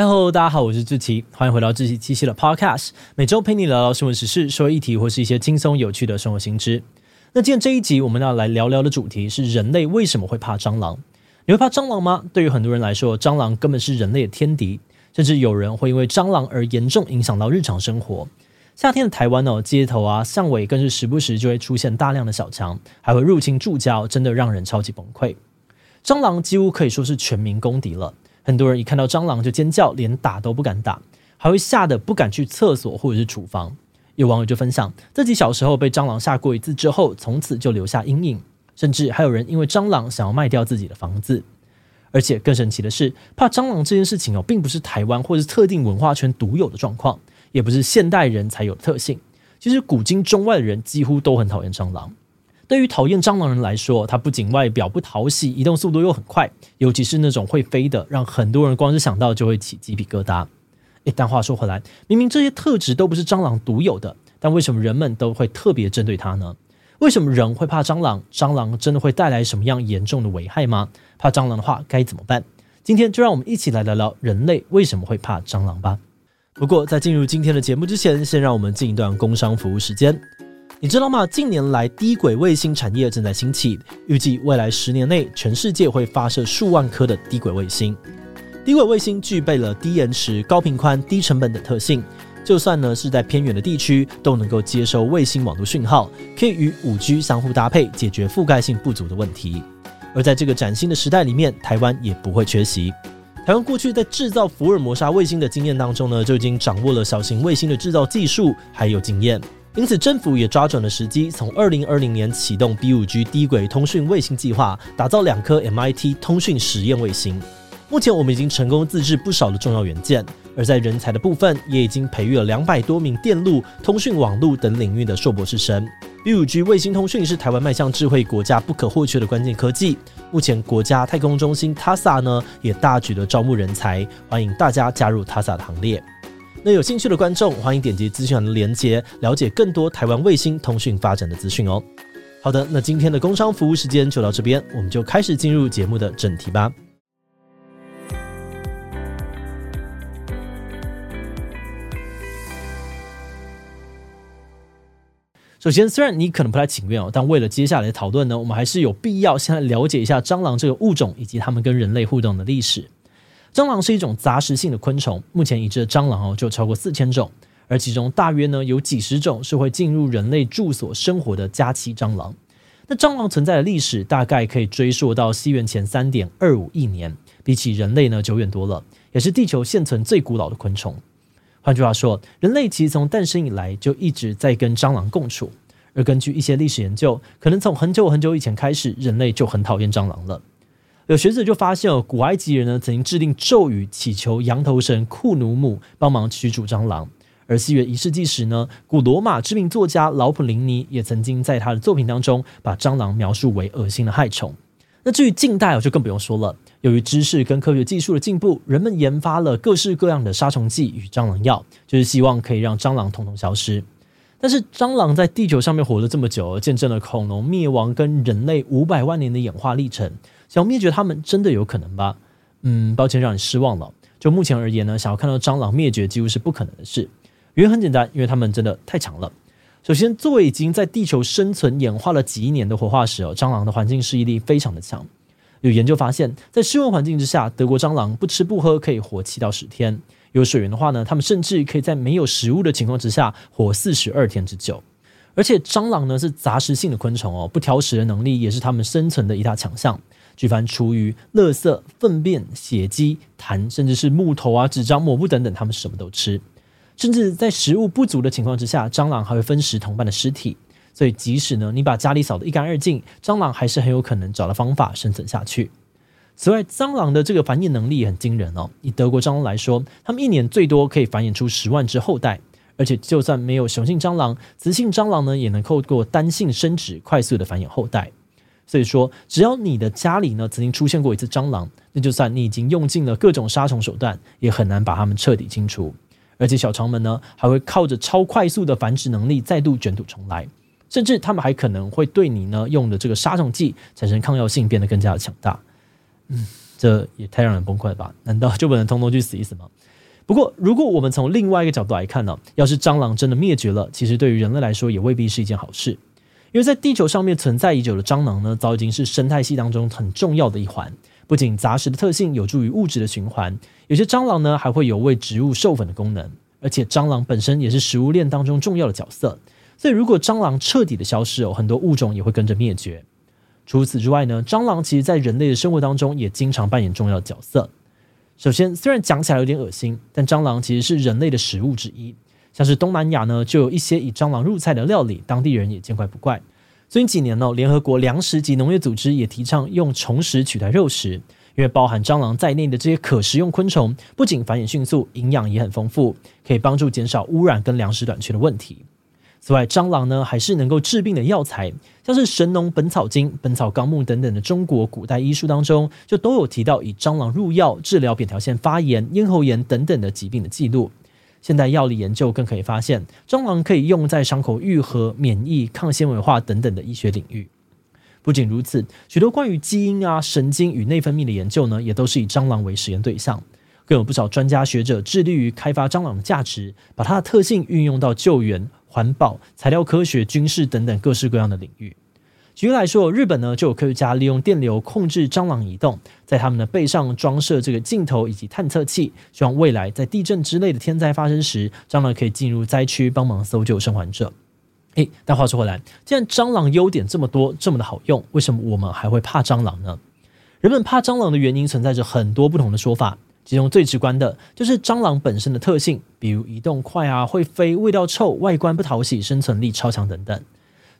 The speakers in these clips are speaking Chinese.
嗨喽，大家好，我是志奇，欢迎回到志奇七七的 Podcast，每周陪你聊聊新闻时事、社会议题或是一些轻松有趣的生活新知。那今天这一集我们要来聊聊的主题是人类为什么会怕蟑螂？你会怕蟑螂吗？对于很多人来说，蟑螂根本是人类的天敌，甚至有人会因为蟑螂而严重影响到日常生活。夏天的台湾哦，街头啊、巷尾更是时不时就会出现大量的小强，还会入侵住家，真的让人超级崩溃。蟑螂几乎可以说是全民公敌了。很多人一看到蟑螂就尖叫，连打都不敢打，还会吓得不敢去厕所或者是厨房。有网友就分享自己小时候被蟑螂吓过一次之后，从此就留下阴影，甚至还有人因为蟑螂想要卖掉自己的房子。而且更神奇的是，怕蟑螂这件事情哦，并不是台湾或是特定文化圈独有的状况，也不是现代人才有的特性。其实古今中外的人几乎都很讨厌蟑螂。对于讨厌蟑螂人来说，它不仅外表不讨喜，移动速度又很快，尤其是那种会飞的，让很多人光是想到就会起鸡皮疙瘩。诶，但话说回来，明明这些特质都不是蟑螂独有的，但为什么人们都会特别针对它呢？为什么人会怕蟑螂？蟑螂真的会带来什么样严重的危害吗？怕蟑螂的话该怎么办？今天就让我们一起来聊聊人类为什么会怕蟑螂吧。不过在进入今天的节目之前，先让我们进一段工商服务时间。你知道吗？近年来，低轨卫星产业正在兴起，预计未来十年内，全世界会发射数万颗的低轨卫星。低轨卫星具备了低延迟、高频宽、低成本的特性，就算呢是在偏远的地区，都能够接收卫星网络讯号，可以与 5G 相互搭配，解决覆盖性不足的问题。而在这个崭新的时代里面，台湾也不会缺席。台湾过去在制造福尔摩沙卫星的经验当中呢，就已经掌握了小型卫星的制造技术，还有经验。因此，政府也抓准了时机，从二零二零年启动 B5G 低轨通讯卫星计划，打造两颗 MIT 通讯实验卫星。目前，我们已经成功自制不少的重要元件，而在人才的部分，也已经培育了两百多名电路、通讯网络等领域的硕博士生。B5G 卫星通讯是台湾迈向智慧国家不可或缺的关键科技。目前，国家太空中心 TASA 呢，也大举的招募人才，欢迎大家加入 TASA 的行列。那有兴趣的观众，欢迎点击资讯栏的连接，了解更多台湾卫星通讯发展的资讯哦。好的，那今天的工商服务时间就到这边，我们就开始进入节目的正题吧。首先，虽然你可能不太情愿哦，但为了接下来的讨论呢，我们还是有必要先来了解一下蟑螂这个物种以及它们跟人类互动的历史。蟑螂是一种杂食性的昆虫，目前已知的蟑螂哦就超过四千种，而其中大约呢有几十种是会进入人类住所生活的家栖蟑螂。那蟑螂存在的历史大概可以追溯到西元前三点二五亿年，比起人类呢久远多了，也是地球现存最古老的昆虫。换句话说，人类其实从诞生以来就一直在跟蟑螂共处，而根据一些历史研究，可能从很久很久以前开始，人类就很讨厌蟑螂了。有学者就发现哦，古埃及人呢曾经制定咒语，祈求羊头神库努姆帮忙驱逐蟑螂。而西元一世纪时呢，古罗马知名作家劳普林尼也曾经在他的作品当中把蟑螂描述为恶心的害虫。那至于近代哦，就更不用说了。由于知识跟科学技术的进步，人们研发了各式各样的杀虫剂与蟑螂药，就是希望可以让蟑螂统统消失。但是蟑螂在地球上面活了这么久，见证了恐龙灭亡跟人类五百万年的演化历程。想灭绝它们真的有可能吧？嗯，抱歉让你失望了。就目前而言呢，想要看到蟑螂灭绝几乎是不可能的事。原因很简单，因为它们真的太强了。首先，作为已经在地球生存演化了几亿年的活化石哦，蟑螂的环境适应力非常的强。有研究发现，在室温环境之下，德国蟑螂不吃不喝可以活七到十天。有水源的话呢，它们甚至可以在没有食物的情况之下活四十二天之久。而且蟑螂呢是杂食性的昆虫哦，不挑食的能力也是它们生存的一大强项。举凡厨余、垃圾、粪便、血迹、痰，甚至是木头啊、纸张、抹布等等，他们什么都吃。甚至在食物不足的情况之下，蟑螂还会分食同伴的尸体。所以，即使呢你把家里扫得一干二净，蟑螂还是很有可能找到方法生存下去。此外，蟑螂的这个繁衍能力也很惊人哦。以德国蟑螂来说，它们一年最多可以繁衍出十万只后代。而且，就算没有雄性蟑螂，雌性蟑螂呢也能透过单性生殖快速的繁衍后代。所以说，只要你的家里呢曾经出现过一次蟑螂，那就算你已经用尽了各种杀虫手段，也很难把它们彻底清除。而且小虫们呢还会靠着超快速的繁殖能力再度卷土重来，甚至它们还可能会对你呢用的这个杀虫剂产生抗药性，变得更加的强大。嗯，这也太让人崩溃了吧？难道就不能通通去死一死吗？不过，如果我们从另外一个角度来看呢，要是蟑螂真的灭绝了，其实对于人类来说也未必是一件好事，因为在地球上面存在已久的蟑螂呢，早已经是生态系当中很重要的一环。不仅杂食的特性有助于物质的循环，有些蟑螂呢还会有为植物授粉的功能，而且蟑螂本身也是食物链当中重要的角色。所以，如果蟑螂彻底的消失哦，很多物种也会跟着灭绝。除此之外呢，蟑螂其实在人类的生活当中也经常扮演重要的角色。首先，虽然讲起来有点恶心，但蟑螂其实是人类的食物之一。像是东南亚呢，就有一些以蟑螂入菜的料理，当地人也见怪不怪。最近几年呢，联合国粮食及农业组织也提倡用虫食取代肉食，因为包含蟑螂在内的这些可食用昆虫，不仅繁衍迅速，营养也很丰富，可以帮助减少污染跟粮食短缺的问题。此外，蟑螂呢还是能够治病的药材，像是《神农本草经》《本草纲目》等等的中国古代医书当中，就都有提到以蟑螂入药治疗扁桃腺发炎、咽喉炎等等的疾病的记录。现代药理研究更可以发现，蟑螂可以用在伤口愈合、免疫、抗纤维化等等的医学领域。不仅如此，许多关于基因啊、神经与内分泌的研究呢，也都是以蟑螂为实验对象。更有不少专家学者致力于开发蟑螂的价值，把它的特性运用到救援、环保、材料科学、军事等等各式各样的领域。举例来说，日本呢就有科学家利用电流控制蟑螂移动，在它们的背上装设这个镜头以及探测器，希望未来在地震之类的天灾发生时，蟑螂可以进入灾区帮忙搜救生还者。诶，但话说回来，既然蟑螂优点这么多，这么的好用，为什么我们还会怕蟑螂呢？人们怕蟑螂的原因存在着很多不同的说法，其中最直观的就是蟑螂本身的特性，比如移动快啊、会飞、味道臭、外观不讨喜、生存力超强等等。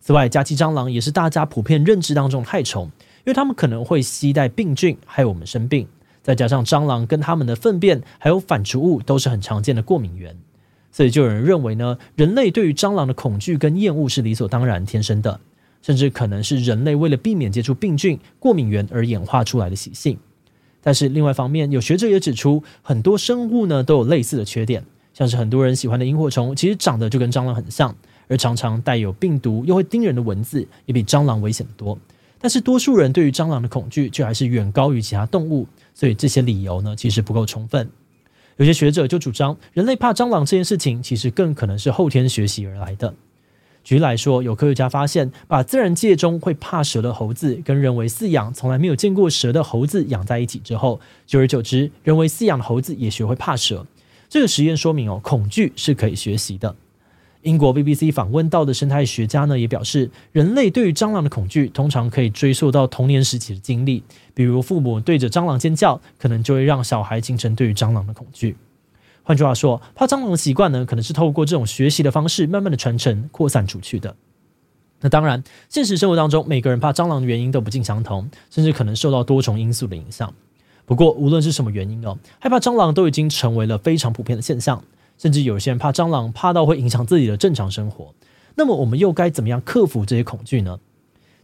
此外，甲基蟑螂也是大家普遍认知当中害虫，因为它们可能会携带病菌，害我们生病。再加上蟑螂跟它们的粪便还有反刍物都是很常见的过敏源，所以就有人认为呢，人类对于蟑螂的恐惧跟厌恶是理所当然、天生的，甚至可能是人类为了避免接触病菌、过敏源而演化出来的习性。但是另外一方面，有学者也指出，很多生物呢都有类似的缺点，像是很多人喜欢的萤火虫，其实长得就跟蟑螂很像。而常常带有病毒又会叮人的蚊子，也比蟑螂危险得多。但是多数人对于蟑螂的恐惧却还是远高于其他动物，所以这些理由呢，其实不够充分。有些学者就主张，人类怕蟑螂这件事情，其实更可能是后天学习而来的。举例来说，有科学家发现，把自然界中会怕蛇的猴子跟人为饲养从来没有见过蛇的猴子养在一起之后，久而久之，人为饲养的猴子也学会怕蛇。这个实验说明哦，恐惧是可以学习的。英国 BBC 访问到的生态学家呢，也表示，人类对于蟑螂的恐惧通常可以追溯到童年时期的经历，比如父母对着蟑螂尖叫，可能就会让小孩形成对于蟑螂的恐惧。换句话说，怕蟑螂的习惯呢，可能是透过这种学习的方式，慢慢的传承扩散出去的。那当然，现实生活当中，每个人怕蟑螂的原因都不尽相同，甚至可能受到多重因素的影响。不过，无论是什么原因哦，害怕蟑螂都已经成为了非常普遍的现象。甚至有些人怕蟑螂，怕到会影响自己的正常生活。那么我们又该怎么样克服这些恐惧呢？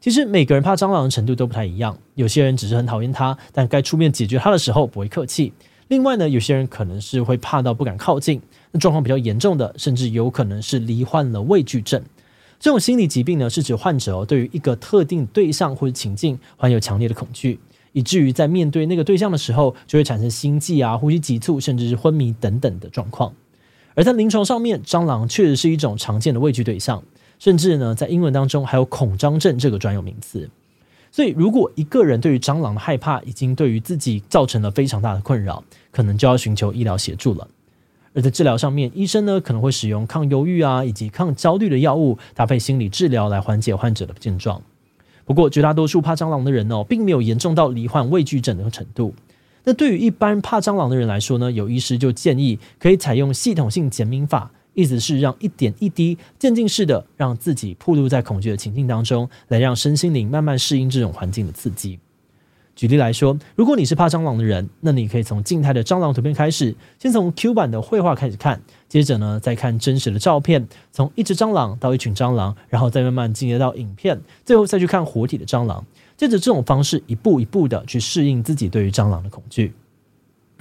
其实每个人怕蟑螂的程度都不太一样。有些人只是很讨厌它，但该出面解决它的时候不会客气。另外呢，有些人可能是会怕到不敢靠近。那状况比较严重的，甚至有可能是罹患了畏惧症。这种心理疾病呢，是指患者对于一个特定对象或者情境患有强烈的恐惧，以至于在面对那个对象的时候，就会产生心悸啊、呼吸急促，甚至是昏迷等等的状况。而在临床上面，蟑螂确实是一种常见的畏惧对象，甚至呢，在英文当中还有恐蟑症这个专有名词。所以，如果一个人对于蟑螂的害怕已经对于自己造成了非常大的困扰，可能就要寻求医疗协助了。而在治疗上面，医生呢可能会使用抗忧郁啊以及抗焦虑的药物，搭配心理治疗来缓解患者的症状。不过，绝大多数怕蟑螂的人哦，并没有严重到罹患畏惧症的程度。那对于一般怕蟑螂的人来说呢，有医师就建议可以采用系统性减敏法，意思是让一点一滴渐进式的让自己暴露在恐惧的情境当中，来让身心灵慢慢适应这种环境的刺激。举例来说，如果你是怕蟑螂的人，那你可以从静态的蟑螂图片开始，先从 Q 版的绘画开始看，接着呢再看真实的照片，从一只蟑螂到一群蟑螂，然后再慢慢进阶到影片，最后再去看活体的蟑螂。借着这种方式，一步一步的去适应自己对于蟑螂的恐惧。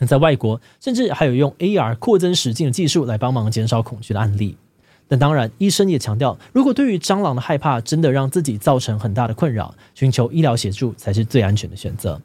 在外国，甚至还有用 AR 扩增实境的技术来帮忙减少恐惧的案例。但当然，医生也强调，如果对于蟑螂的害怕真的让自己造成很大的困扰，寻求医疗协助才是最安全的选择。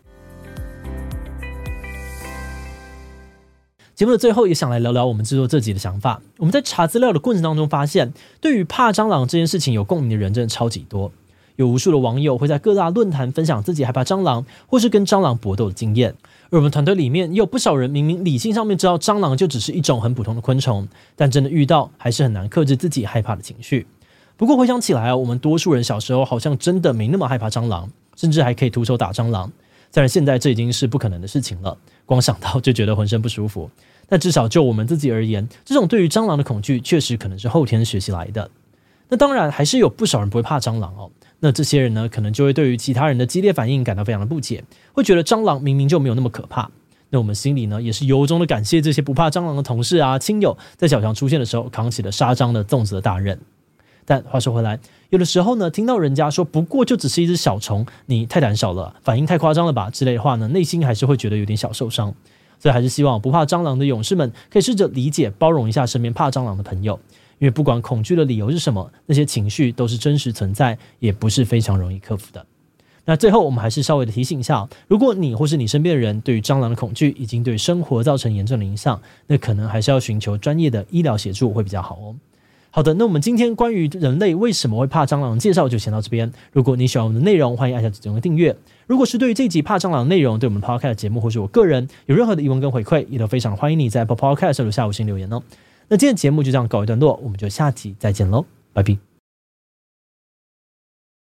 节目的最后，也想来聊聊我们制作这集的想法。我们在查资料的过程当中，发现对于怕蟑螂这件事情有共鸣的人真的超级多，有无数的网友会在各大论坛分享自己害怕蟑螂或是跟蟑螂搏斗的经验。而我们团队里面也有不少人，明明理性上面知道蟑螂就只是一种很普通的昆虫，但真的遇到还是很难克制自己害怕的情绪。不过回想起来啊，我们多数人小时候好像真的没那么害怕蟑螂，甚至还可以徒手打蟑螂。虽然现在这已经是不可能的事情了，光想到就觉得浑身不舒服。但至少就我们自己而言，这种对于蟑螂的恐惧确实可能是后天学习来的。那当然还是有不少人不会怕蟑螂哦。那这些人呢，可能就会对于其他人的激烈反应感到非常的不解，会觉得蟑螂明明就没有那么可怕。那我们心里呢，也是由衷的感谢这些不怕蟑螂的同事啊、亲友，在小强出现的时候扛起了杀蟑的粽子的大任。但话说回来，有的时候呢，听到人家说不过就只是一只小虫，你太胆小了，反应太夸张了吧之类的话呢，内心还是会觉得有点小受伤。所以还是希望不怕蟑螂的勇士们可以试着理解、包容一下身边怕蟑螂的朋友，因为不管恐惧的理由是什么，那些情绪都是真实存在，也不是非常容易克服的。那最后，我们还是稍微的提醒一下，如果你或是你身边的人对于蟑螂的恐惧已经对生活造成严重的影响，那可能还是要寻求专业的医疗协助会比较好哦。好的，那我们今天关于人类为什么会怕蟑螂的介绍就先到这边。如果你喜欢我们的内容，欢迎按下指定的订阅。如果是对于这集怕蟑螂的内容，对我们 Podcast 节目或是我个人有任何的疑问跟回馈，也都非常欢迎你在 Apple Podcast 留下五星留言哦。那今天节目就这样告一段落，我们就下期再见喽，拜拜。